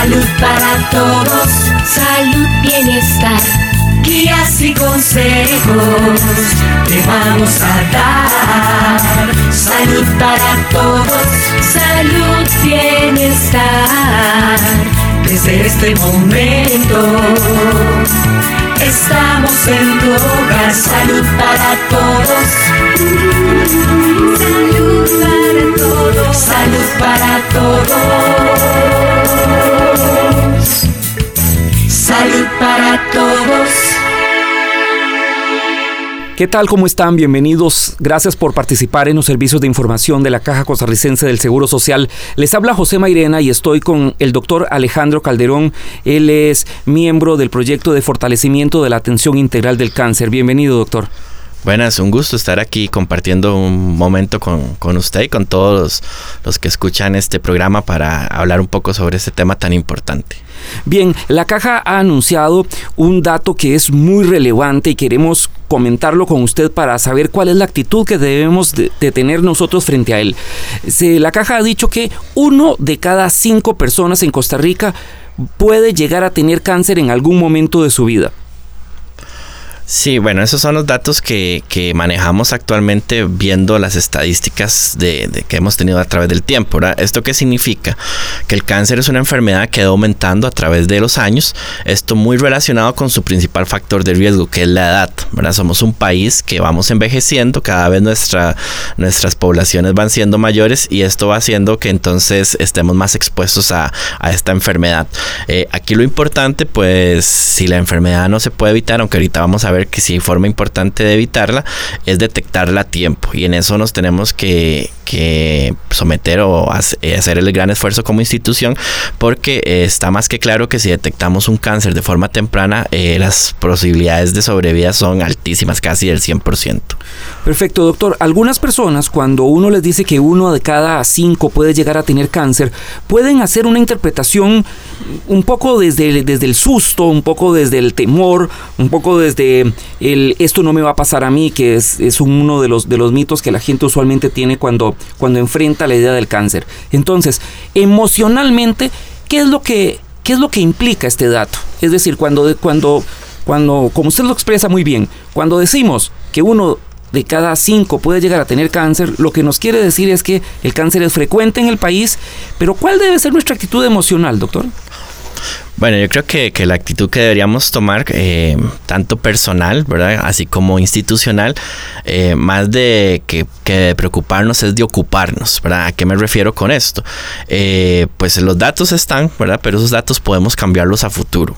Salud para todos, salud, bienestar, guías y consejos te vamos a dar. Salud para todos, salud, bienestar, desde este momento. Estamos en tu hogar, salud para todos. Salud para todos, salud para todos. ¿Qué tal? ¿Cómo están? Bienvenidos. Gracias por participar en los servicios de información de la Caja Costarricense del Seguro Social. Les habla José Mairena y estoy con el doctor Alejandro Calderón. Él es miembro del proyecto de fortalecimiento de la atención integral del cáncer. Bienvenido, doctor. Buenas, un gusto estar aquí compartiendo un momento con, con usted y con todos los, que escuchan este programa para hablar un poco sobre este tema tan importante. Bien, la caja ha anunciado un dato que es muy relevante y queremos comentarlo con usted para saber cuál es la actitud que debemos de, tener nosotros frente a él. la caja ha dicho que uno de cada cinco personas en Costa Rica puede llegar a tener cáncer en algún momento de su vida. Sí, bueno, esos son los datos que, que manejamos actualmente viendo las estadísticas de, que hemos tenido a través del tiempo. ¿Esto qué significa? Que el cáncer es una enfermedad que ido aumentando a través de los años. Esto muy relacionado con su principal factor de riesgo, que es la edad. ¿verdad? Somos un país que vamos envejeciendo, cada vez nuestra, nuestras poblaciones van siendo mayores y esto va haciendo que entonces estemos más expuestos a, a esta enfermedad. Eh, aquí lo importante, pues, si la enfermedad no se puede evitar, aunque ahorita vamos a ver que sí, forma importante de evitarla es detectarla a tiempo y en eso nos tenemos que, que someter o eh, hacer el gran esfuerzo como institución porque eh, está más que claro que si detectamos un cáncer de forma temprana eh, las posibilidades de sobrevida son altísimas, casi del 100%. Perfecto, doctor. Algunas personas cuando uno les dice que uno de cada cinco puede llegar a tener cáncer, pueden hacer una interpretación un poco desde, desde el susto, un poco desde el temor, un poco desde el esto no me va a pasar a mí, que es, uno de los, de los mitos que la gente usualmente tiene cuando, cuando enfrenta la idea del cáncer. Entonces, emocionalmente, ¿qué es lo que, qué es lo que implica este dato? Es decir, cuando, cuando, cuando, como usted lo expresa muy bien, cuando decimos que uno de cada cinco puede llegar a tener cáncer, lo que nos quiere decir es que el cáncer es frecuente en el país, pero ¿cuál debe ser nuestra actitud emocional, doctor? Bueno, yo creo que, que la actitud que deberíamos tomar, eh, tanto personal, ¿verdad? Así como institucional, eh, más de que, preocuparnos es de ocuparnos, ¿verdad? ¿A qué me refiero con esto? Eh, pues los datos están, ¿verdad? Pero esos datos podemos cambiarlos a futuro.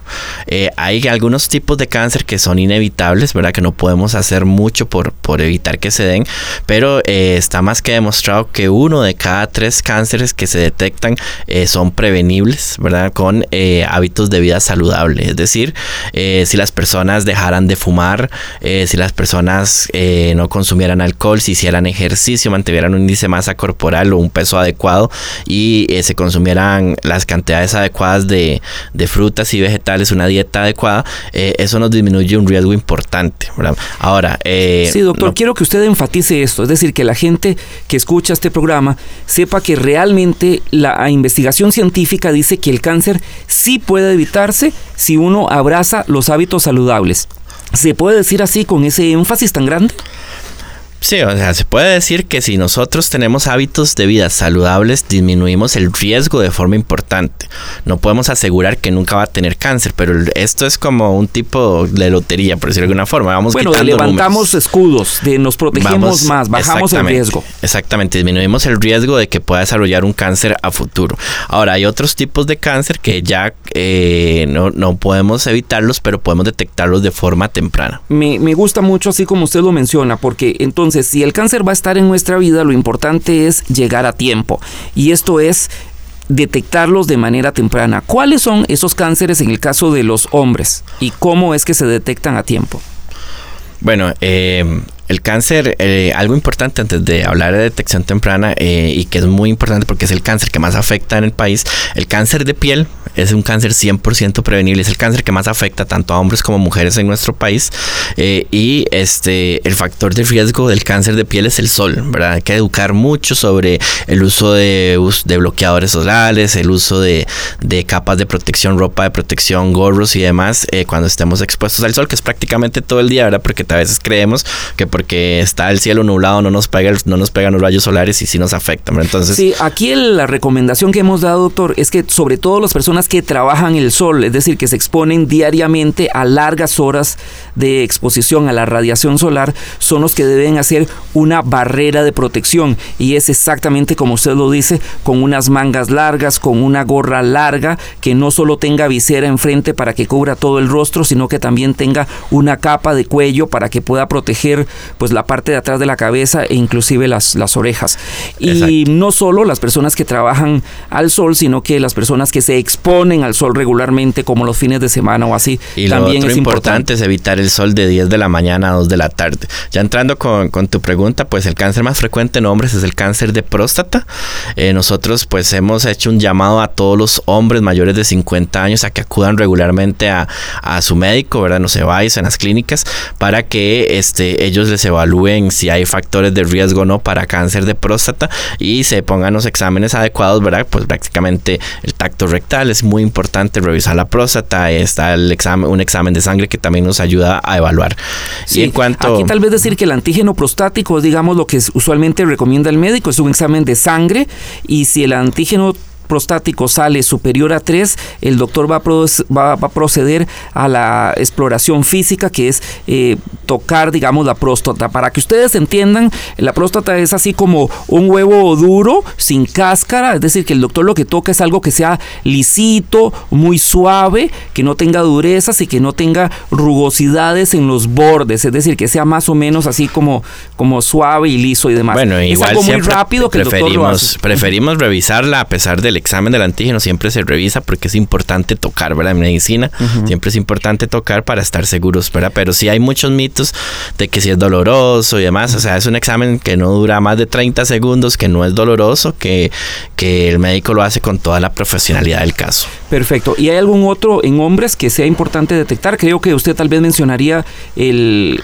hay algunos tipos de cáncer que son inevitables, ¿verdad? Que no podemos hacer mucho por, por evitar que se den, pero está más que demostrado que uno de cada tres cánceres que se detectan son prevenibles, ¿verdad? Con hábitos de vida saludable. Es decir, eh, si las personas dejaran de fumar, eh, si las personas eh, no consumieran alcohol, si hicieran ejercicio, mantuvieran un índice de masa corporal o un peso adecuado y se consumieran las cantidades adecuadas de, frutas y vegetales, una dieta adecuada, eso nos disminuye un riesgo importante. Ahora, sí, doctor, quiero que usted enfatice esto, es decir, que la gente que escucha este programa sepa que realmente la investigación científica dice que el cáncer sí puede evitarse si uno abraza los hábitos saludables. ¿Se puede decir así con ese énfasis tan grande? Sí, o sea, se puede decir que si nosotros tenemos hábitos de vida saludables, disminuimos el riesgo de forma importante. No podemos asegurar que nunca va a tener cáncer, pero esto es como un tipo de lotería, por decirlo de alguna forma. Vamos bueno, levantamos escudos, de nos protegemos más, bajamos el riesgo. Exactamente, disminuimos el riesgo de que pueda desarrollar un cáncer a futuro. Ahora, hay otros tipos de cáncer que ya eh, no, no, podemos evitarlos, pero podemos detectarlos de forma temprana. Me, me gusta mucho así como usted lo menciona, porque entonces entonces, si el cáncer va a estar en nuestra vida, lo importante es llegar a tiempo. Y esto es detectarlos de manera temprana. ¿Cuáles son esos cánceres en el caso de los hombres? ¿Y cómo es que se detectan a tiempo? Bueno, eh, el cáncer, eh, algo importante antes de hablar de detección temprana eh, y que es muy importante porque es el cáncer que más afecta en el país, el cáncer de piel es un cáncer 100% prevenible, es el cáncer que más afecta tanto a hombres como mujeres en nuestro país eh, y este, el factor de riesgo del cáncer de piel es el sol, ¿verdad? Hay que educar mucho sobre el uso de, de bloqueadores solares, el uso de, de, capas de protección, ropa de protección, gorros y demás eh, cuando estemos expuestos al sol, que es prácticamente todo el día, ¿verdad? Porque a veces creemos que porque está el cielo nublado no nos pega, no nos pegan los rayos solares y sí nos afectan, Entonces... Sí, aquí la recomendación que hemos dado, doctor, es que sobre todo las personas que trabajan el sol, es decir, que se exponen diariamente a largas horas de exposición a la radiación solar, son los que deben hacer una barrera de protección y es exactamente como usted lo dice, con unas mangas largas, con una gorra larga, que no solo tenga visera enfrente para que cubra todo el rostro, sino que también tenga una capa de cuello para que pueda proteger pues la parte de atrás de la cabeza e inclusive las, las orejas. Y no solo las personas que trabajan al sol, sino que las personas que se exponen al sol regularmente, como los fines de semana o así, y también lo es importante es evitar el sol de 10 de la mañana a 2 de la tarde. Ya entrando con, con tu pregunta, pues el cáncer más frecuente en hombres es el cáncer de próstata. Eh, nosotros pues hemos hecho un llamado a todos los hombres mayores de 50 años a que acudan regularmente a, a su médico, ¿verdad? No se vayan en las clínicas para que este, ellos les evalúen si hay factores de riesgo o no para cáncer de próstata y se pongan los exámenes adecuados, ¿verdad? Pues prácticamente el tacto rectal es muy importante revisar la próstata, está el examen, un examen de sangre que también nos ayuda a evaluar. Sí, en cuanto... Aquí tal vez decir que el antígeno prostático digamos, lo que usualmente recomienda el médico, es un examen de sangre y si el antígeno prostático sale superior a 3, el doctor va a, va, a proceder a la exploración física, que es eh, tocar, digamos, la próstata. Para que ustedes entiendan, la próstata es así como un huevo duro, sin cáscara, es decir, que el doctor lo que toca es algo que sea lisito, muy suave, que no tenga durezas y que no tenga rugosidades en los bordes, es decir, que sea más o menos así como, como suave y liso y demás. Bueno, igual es algo muy rápido que preferimos, Preferimos revisarla a pesar del examen del antígeno siempre se revisa porque es importante tocar, ¿verdad? En medicina siempre es importante tocar para estar seguros, ¿verdad? Pero sí hay muchos mitos de que si es doloroso y demás, o sea, es un examen que no dura más de 30 segundos, que no es doloroso, que, que el médico lo hace con toda la profesionalidad del caso. Perfecto. ¿Y hay algún otro en hombres que sea importante detectar? Creo que usted tal vez mencionaría el...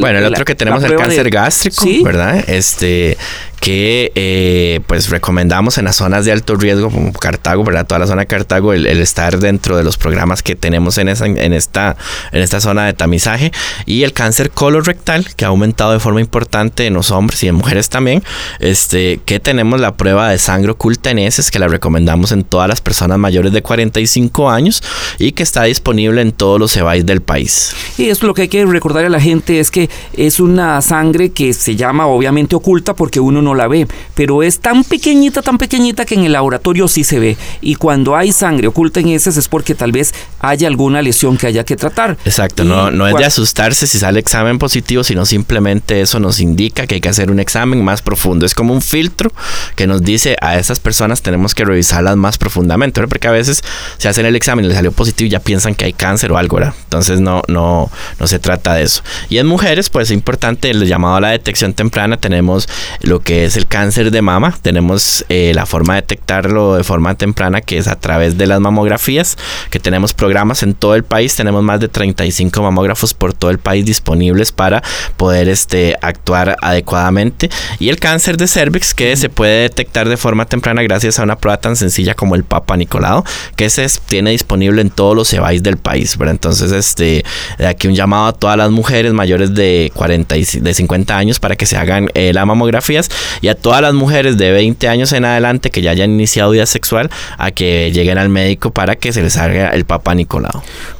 bueno, el otro que tenemos es el cáncer gástrico, ¿verdad? Este que eh, pues recomendamos en las zonas de alto riesgo como Cartago, ¿verdad? Toda la zona de Cartago, el, estar dentro de los programas que tenemos en, esa, en, esta, en esta zona de tamizaje y el cáncer colorectal que ha aumentado de forma importante en los hombres y en mujeres también, este, que tenemos la prueba de sangre oculta en heces que la recomendamos en todas las personas mayores de 45 años y que está disponible en todos los EBAIS del país. Y es lo que hay que recordar a la gente es que es una sangre que se llama obviamente oculta porque uno no la ve, pero es tan pequeñita, tan pequeñita que en el laboratorio sí se ve. Y cuando hay sangre oculta en heces es porque tal vez haya alguna lesión que haya que tratar. Exacto, no, no es de asustarse si sale examen positivo, sino simplemente eso nos indica que hay que hacer un examen más profundo. Es como un filtro que nos dice a esas personas tenemos que revisarlas más profundamente, porque a veces se hacen el examen y le salió positivo y ya piensan que hay cáncer o algo, ¿verdad? Entonces no, no, no se trata de eso. Y en mujeres, pues es importante el llamado a la detección temprana, tenemos lo que es el cáncer de mama. Tenemos eh, la forma de detectarlo de forma temprana, que es a través de las mamografías, que tenemos programas en todo el país. Tenemos más de 35 mamógrafos por todo el país disponibles para poder este, actuar adecuadamente. Y el cáncer de cervix, que se puede detectar de forma temprana gracias a una prueba tan sencilla como el Papa Nicolau, que se tiene disponible en todos los EBAIS del país. Pero entonces, este, aquí un llamado a todas las mujeres mayores de 40 y de 50 años para que se hagan eh, las mamografías y a todas las mujeres de 20 años en adelante que ya hayan iniciado vida sexual a que lleguen al médico para que se les haga el Nicolau.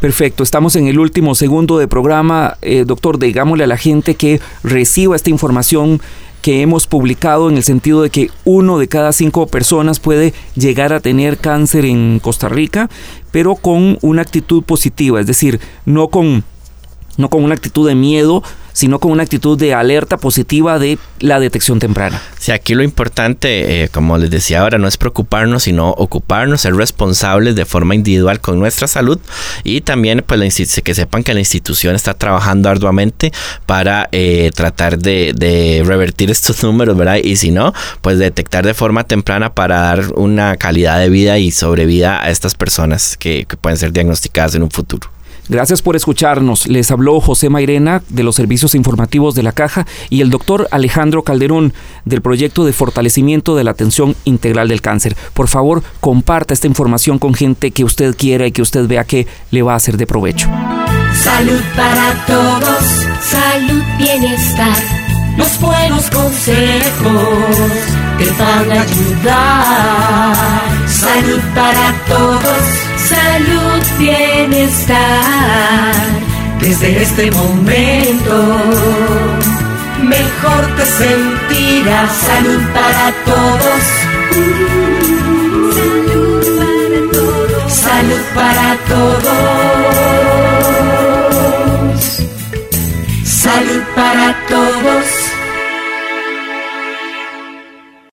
Perfecto, estamos en el último segundo de programa. Eh, doctor, digámosle a la gente que reciba esta información que hemos publicado en el sentido de que uno de cada cinco personas puede llegar a tener cáncer en Costa Rica, pero con una actitud positiva, es decir, no con no con una actitud de miedo, sino con una actitud de alerta positiva de la detección temprana. Sí, aquí lo importante, eh, como les decía ahora, no es preocuparnos, sino ocuparnos, ser responsables de forma individual con nuestra salud y también pues que sepan que la institución está trabajando arduamente para eh, tratar de, revertir estos números, ¿verdad? Y si no, pues detectar de forma temprana para dar una calidad de vida y sobrevida a estas personas que pueden ser diagnosticadas en un futuro. Gracias por escucharnos. Les habló José Mairena de los servicios informativos de la Caja y el doctor Alejandro Calderón del proyecto de fortalecimiento de la atención integral del cáncer. Por favor, comparta esta información con gente que usted quiera y que usted vea que le va a ser de provecho. Salud para todos, salud, bienestar, los buenos consejos que van a ayudar. Salud para todos salud, bienestar. Desde este momento, mejor te sentirás. Salud para todos. Salud para todos. Salud para todos. Salud para todos.